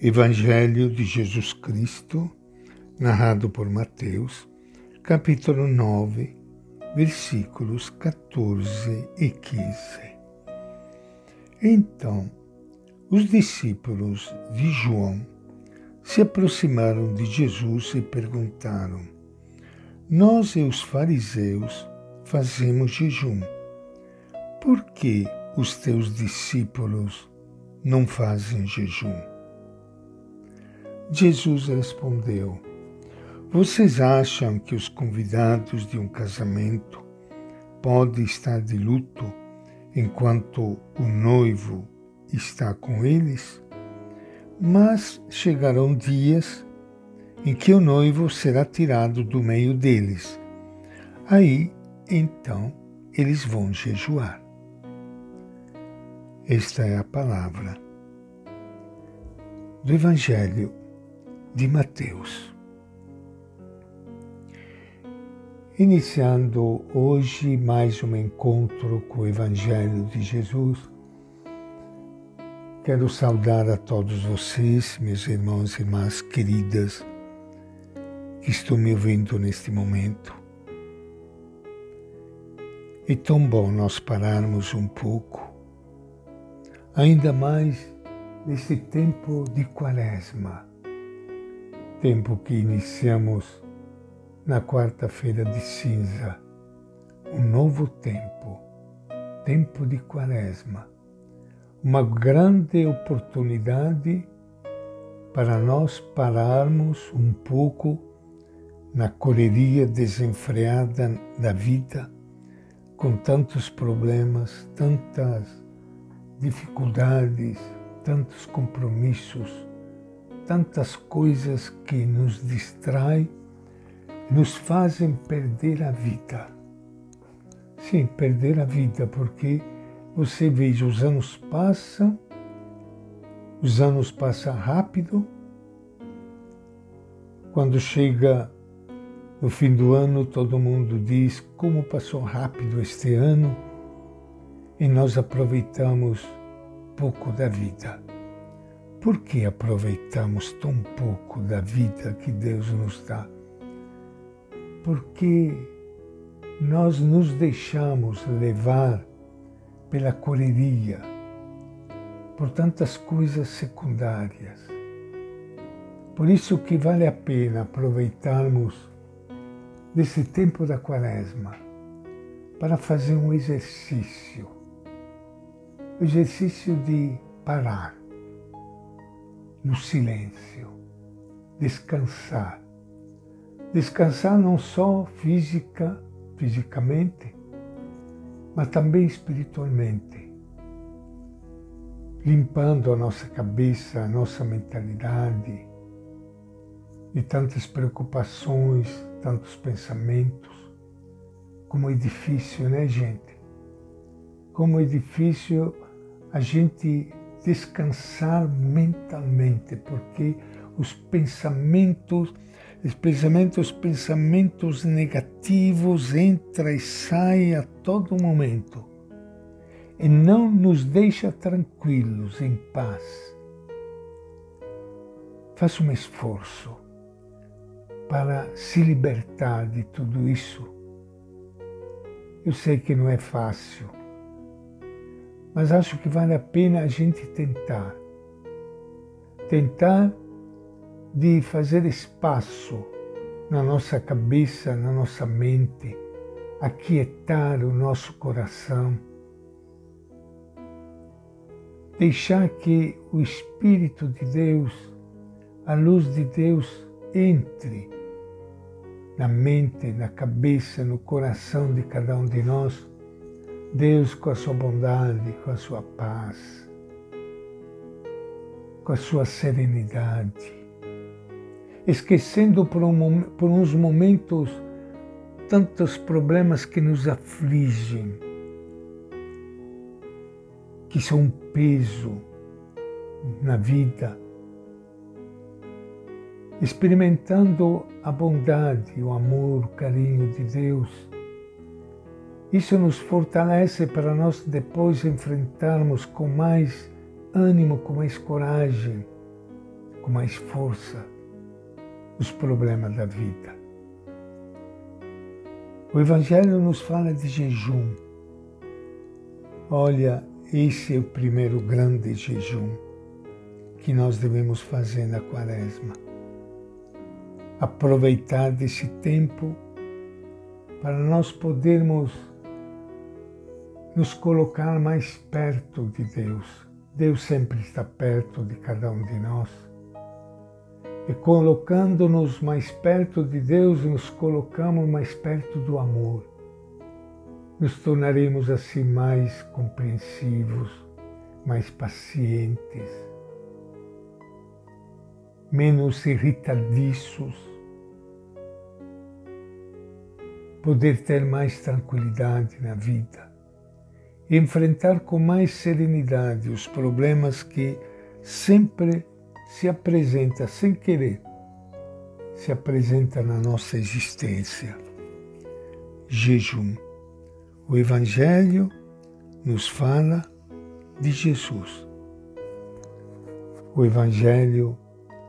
Evangelho de Jesus Cristo, narrado por Mateus, capítulo 9, versículos 14 e 15. Então, os discípulos de João se aproximaram de Jesus e perguntaram: Nós e os fariseus fazemos jejum. Por que os teus discípulos não fazem jejum? Jesus respondeu: Vocês acham que os convidados de um casamento podem estar de luto enquanto o noivo está com eles? Mas chegarão dias em que o noivo será tirado do meio deles. Aí, então, eles vão jejuar. Esta é a palavra do Evangelho de Mateus. Iniciando hoje mais um encontro com o Evangelho de Jesus, quero saudar a todos vocês, meus irmãos e irmãs queridas, que estão me ouvindo neste momento. É tão bom nós pararmos um pouco, ainda mais nesse tempo de quaresma tempo que iniciamos na quarta-feira de cinza, um novo tempo, tempo de quaresma, uma grande oportunidade para nós pararmos um pouco na correria desenfreada da vida, com tantos problemas, tantas dificuldades, tantos compromissos tantas coisas que nos distraem, nos fazem perder a vida. Sim, perder a vida, porque você veja, os anos passam, os anos passam rápido. Quando chega no fim do ano, todo mundo diz como passou rápido este ano e nós aproveitamos pouco da vida. Por que aproveitamos tão pouco da vida que Deus nos dá? Porque nós nos deixamos levar pela correria, por tantas coisas secundárias. Por isso que vale a pena aproveitarmos desse tempo da quaresma para fazer um exercício, o exercício de parar no silêncio, descansar. Descansar não só física, fisicamente, mas também espiritualmente, limpando a nossa cabeça, a nossa mentalidade de tantas preocupações, tantos pensamentos. Como é difícil, né, gente? Como é difícil a gente descansar mentalmente, porque os pensamentos, especialmente os pensamentos negativos, entram e saem a todo momento e não nos deixa tranquilos, em paz. Faça um esforço para se libertar de tudo isso. Eu sei que não é fácil, mas acho que vale a pena a gente tentar. Tentar de fazer espaço na nossa cabeça, na nossa mente, aquietar o nosso coração, deixar que o Espírito de Deus, a luz de Deus, entre na mente, na cabeça, no coração de cada um de nós Deus, com a sua bondade, com a sua paz, com a sua serenidade, esquecendo por, um, por uns momentos tantos problemas que nos afligem, que são um peso na vida, experimentando a bondade, o amor, o carinho de Deus isso nos fortalece para nós depois enfrentarmos com mais ânimo, com mais coragem com mais força os problemas da vida. O Evangelho nos fala de jejum. Olha, esse é o primeiro grande jejum que nós devemos fazer na Quaresma. Aproveitar desse tempo para nós podermos nos colocar mais perto de Deus. Deus sempre está perto de cada um de nós. E colocando-nos mais perto de Deus, nos colocamos mais perto do amor. Nos tornaremos assim mais compreensivos, mais pacientes, menos irritadiços, poder ter mais tranquilidade na vida enfrentar com mais serenidade os problemas que sempre se apresenta sem querer, se apresenta na nossa existência. Jejum. O Evangelho nos fala de Jesus. O Evangelho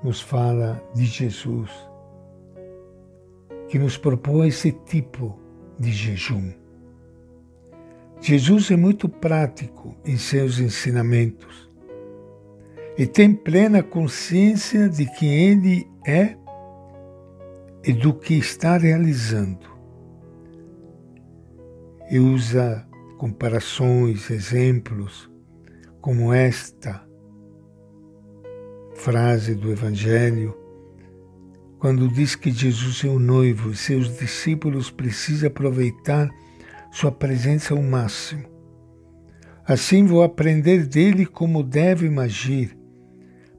nos fala de Jesus, que nos propõe esse tipo de jejum. Jesus é muito prático em seus ensinamentos e tem plena consciência de quem ele é e do que está realizando. E usa comparações, exemplos, como esta frase do Evangelho, quando diz que Jesus é o noivo e seus discípulos precisam aproveitar sua presença ao máximo. Assim vou aprender dele como deve agir,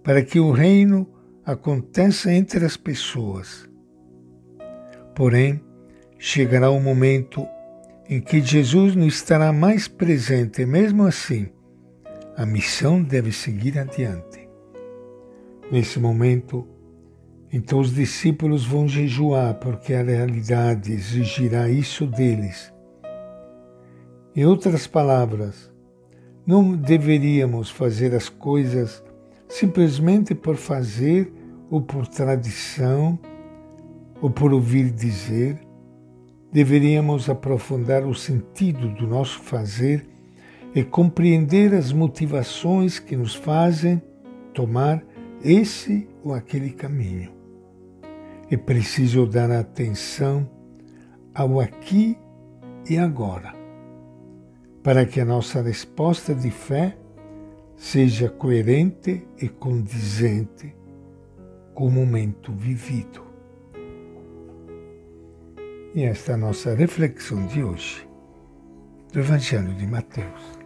para que o reino aconteça entre as pessoas. Porém, chegará o um momento em que Jesus não estará mais presente, mesmo assim, a missão deve seguir adiante. Nesse momento, então os discípulos vão jejuar, porque a realidade exigirá isso deles em outras palavras, não deveríamos fazer as coisas simplesmente por fazer ou por tradição ou por ouvir dizer. Deveríamos aprofundar o sentido do nosso fazer e compreender as motivações que nos fazem tomar esse ou aquele caminho. É preciso dar atenção ao aqui e agora para que a nossa resposta de fé seja coerente e condizente com o momento vivido. E esta é a nossa reflexão de hoje do Evangelho de Mateus.